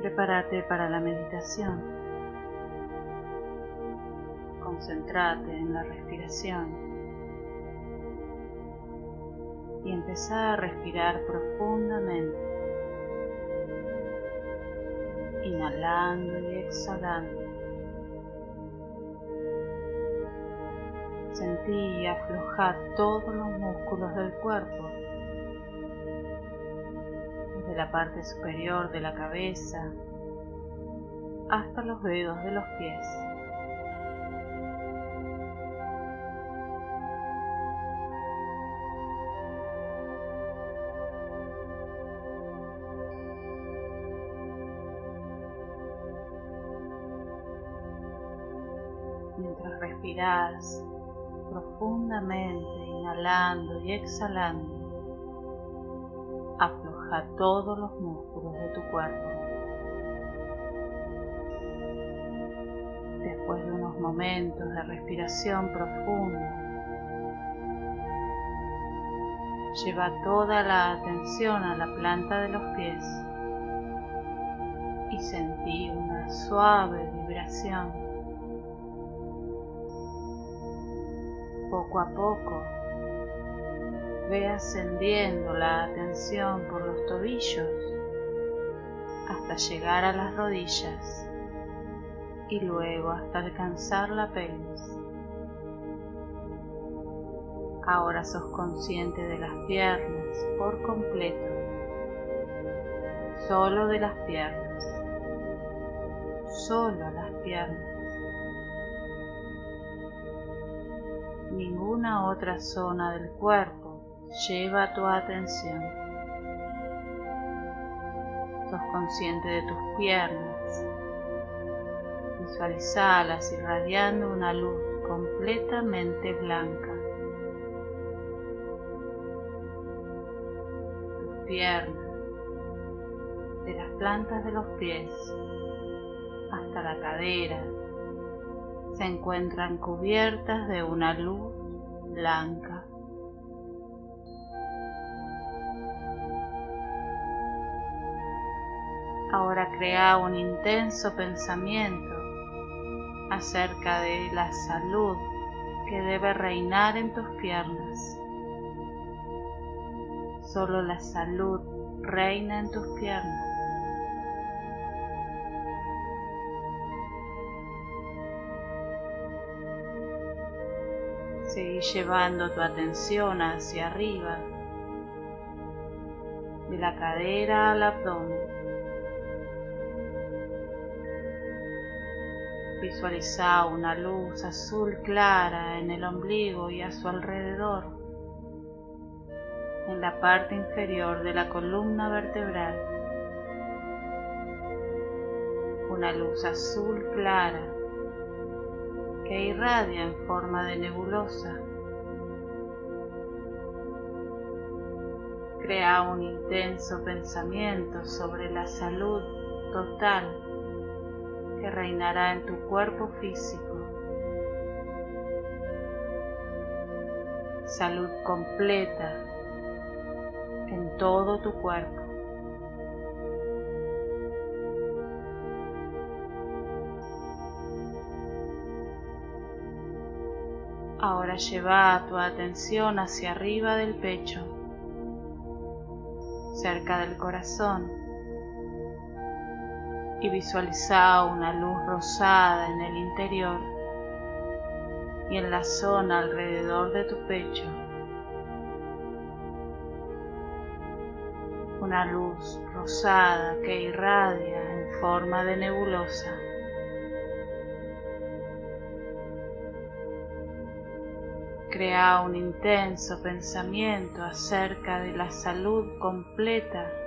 Prepárate para la meditación. Concéntrate en la respiración y empezá a respirar profundamente, inhalando y exhalando. Sentí y afloja todos los músculos del cuerpo de la parte superior de la cabeza hasta los dedos de los pies. Mientras respiras profundamente, inhalando y exhalando, a todos los músculos de tu cuerpo. Después de unos momentos de respiración profunda, lleva toda la atención a la planta de los pies y sentí una suave vibración. Poco a poco Ve ascendiendo la atención por los tobillos hasta llegar a las rodillas y luego hasta alcanzar la pelvis. Ahora sos consciente de las piernas por completo, solo de las piernas, solo las piernas. Ninguna otra zona del cuerpo lleva tu atención. Sos consciente de tus piernas. Visualizalas irradiando una luz completamente blanca. Tus piernas, de las plantas de los pies hasta la cadera, se encuentran cubiertas de una luz blanca. Ahora crea un intenso pensamiento acerca de la salud que debe reinar en tus piernas. Solo la salud reina en tus piernas. Seguí llevando tu atención hacia arriba, de la cadera al abdomen. Visualiza una luz azul clara en el ombligo y a su alrededor, en la parte inferior de la columna vertebral. Una luz azul clara que irradia en forma de nebulosa. Crea un intenso pensamiento sobre la salud total que reinará en tu cuerpo físico. Salud completa en todo tu cuerpo. Ahora lleva tu atención hacia arriba del pecho, cerca del corazón y visualiza una luz rosada en el interior y en la zona alrededor de tu pecho. Una luz rosada que irradia en forma de nebulosa. Crea un intenso pensamiento acerca de la salud completa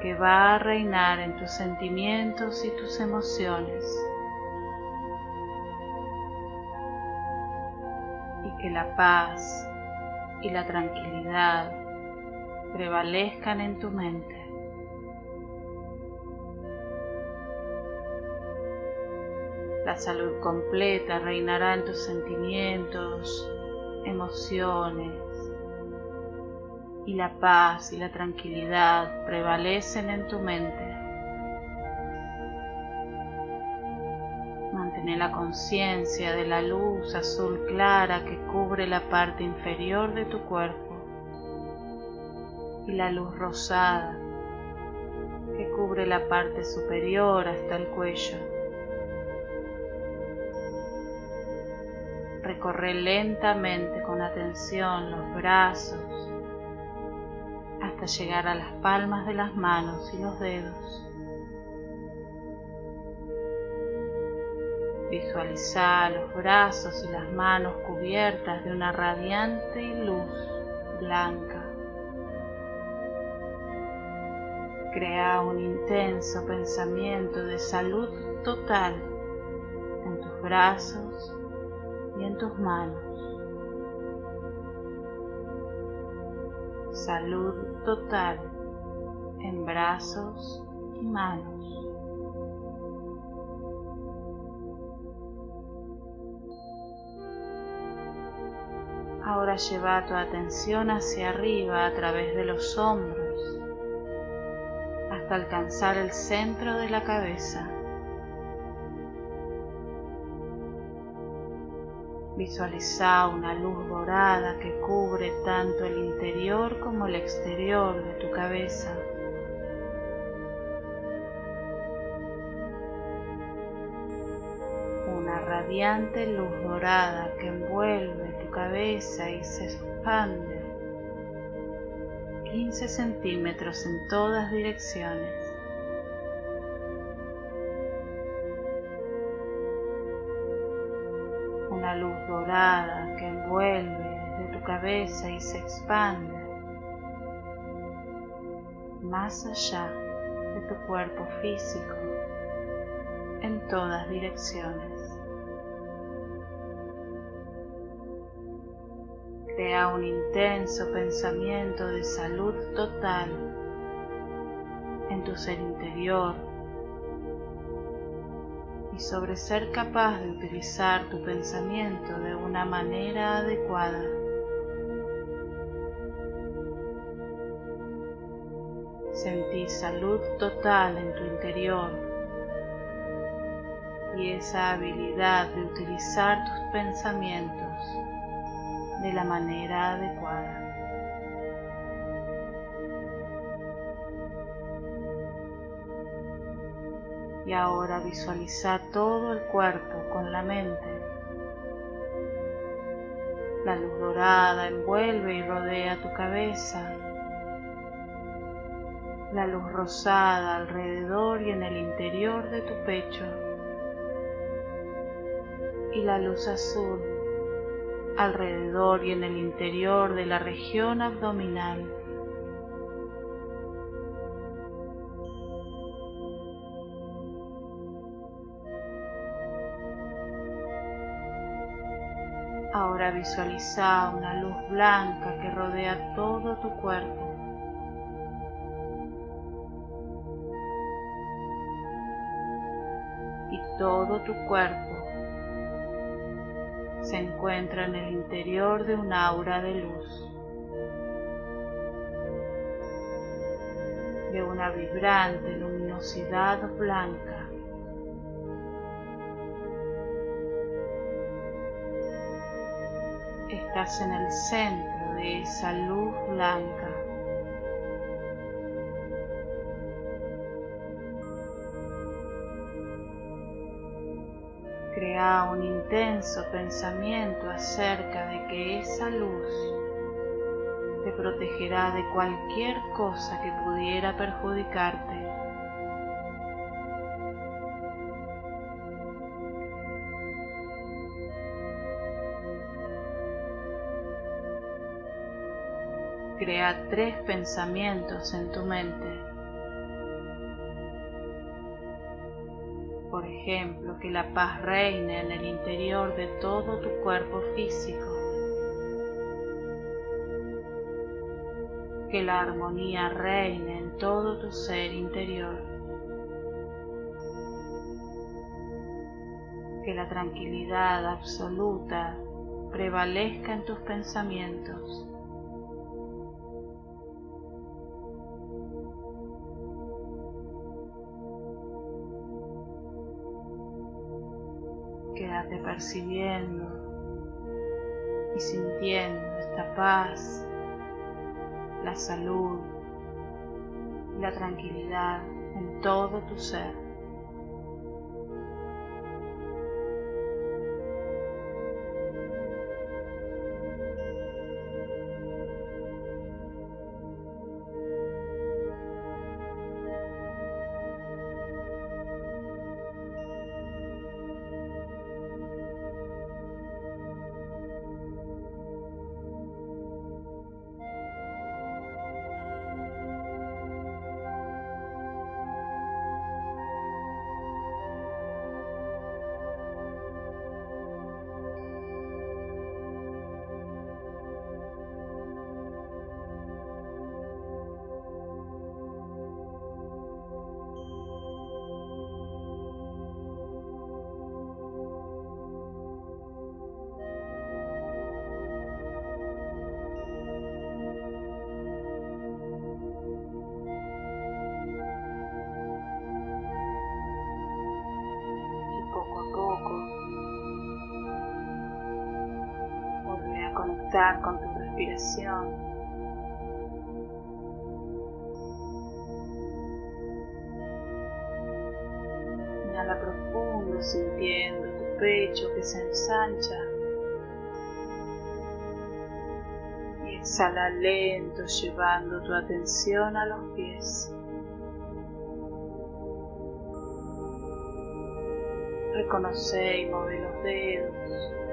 que va a reinar en tus sentimientos y tus emociones. Y que la paz y la tranquilidad prevalezcan en tu mente. La salud completa reinará en tus sentimientos, emociones, y la paz y la tranquilidad prevalecen en tu mente. Mantén la conciencia de la luz azul clara que cubre la parte inferior de tu cuerpo y la luz rosada que cubre la parte superior hasta el cuello. Recorre lentamente con atención los brazos, llegar a las palmas de las manos y los dedos. Visualiza los brazos y las manos cubiertas de una radiante luz blanca. Crea un intenso pensamiento de salud total en tus brazos y en tus manos. Salud total en brazos y manos. Ahora lleva tu atención hacia arriba a través de los hombros hasta alcanzar el centro de la cabeza. Visualiza una luz dorada que cubre tanto el interior como el exterior de tu cabeza. Una radiante luz dorada que envuelve tu cabeza y se expande 15 centímetros en todas direcciones. Que envuelve desde tu cabeza y se expande más allá de tu cuerpo físico en todas direcciones. Crea un intenso pensamiento de salud total en tu ser interior y sobre ser capaz de utilizar tu pensamiento de una manera adecuada. Sentí salud total en tu interior y esa habilidad de utilizar tus pensamientos de la manera adecuada. Y ahora visualiza todo el cuerpo con la mente. La luz dorada envuelve y rodea tu cabeza. La luz rosada alrededor y en el interior de tu pecho. Y la luz azul alrededor y en el interior de la región abdominal. Ahora visualiza una luz blanca que rodea todo tu cuerpo. Y todo tu cuerpo se encuentra en el interior de un aura de luz, de una vibrante luminosidad blanca. Estás en el centro de esa luz blanca. crea un intenso pensamiento acerca de que esa luz te protegerá de cualquier cosa que pudiera perjudicarte. Crea tres pensamientos en tu mente. por ejemplo, que la paz reine en el interior de todo tu cuerpo físico, que la armonía reine en todo tu ser interior, que la tranquilidad absoluta prevalezca en tus pensamientos. Percibiendo y sintiendo esta paz, la salud y la tranquilidad en todo tu ser. Con tu respiración. Inhala profundo sintiendo tu pecho que se ensancha. Y exhala lento llevando tu atención a los pies. Reconoce y mueve los dedos.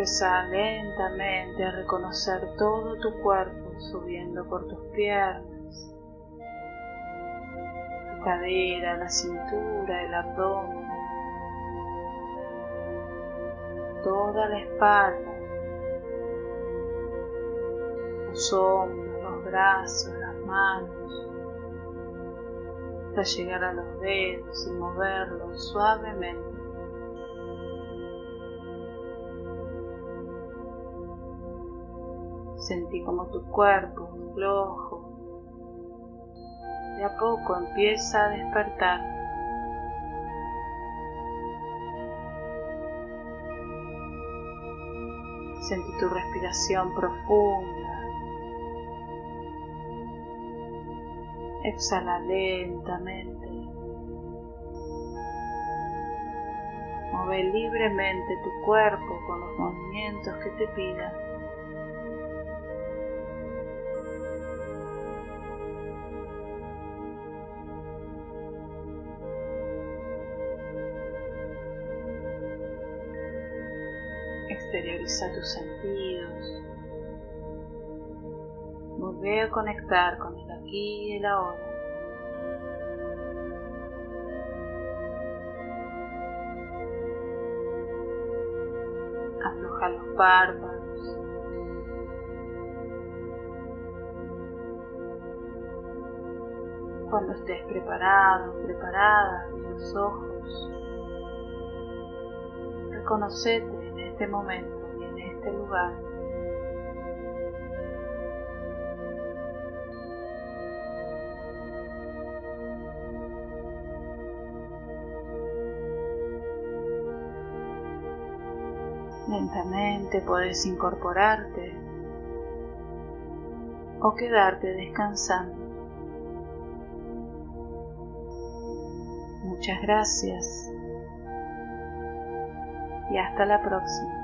Empezar lentamente a reconocer todo tu cuerpo subiendo por tus piernas, tu cadera, la cintura, el abdomen, toda la espalda, los hombros, los brazos, las manos, hasta llegar a los dedos y moverlos suavemente. Sentí como tu cuerpo flojo de a poco empieza a despertar. Sentí tu respiración profunda. Exhala lentamente. Mueve libremente tu cuerpo con los movimientos que te pidan. Exterioriza tus sentidos. Vuelve a conectar con el aquí y el ahora. Afloja los párpados. Cuando estés preparado, preparada, los ojos. Reconocete este momento y en este lugar. Lentamente puedes incorporarte o quedarte descansando. Muchas gracias y hasta la próxima.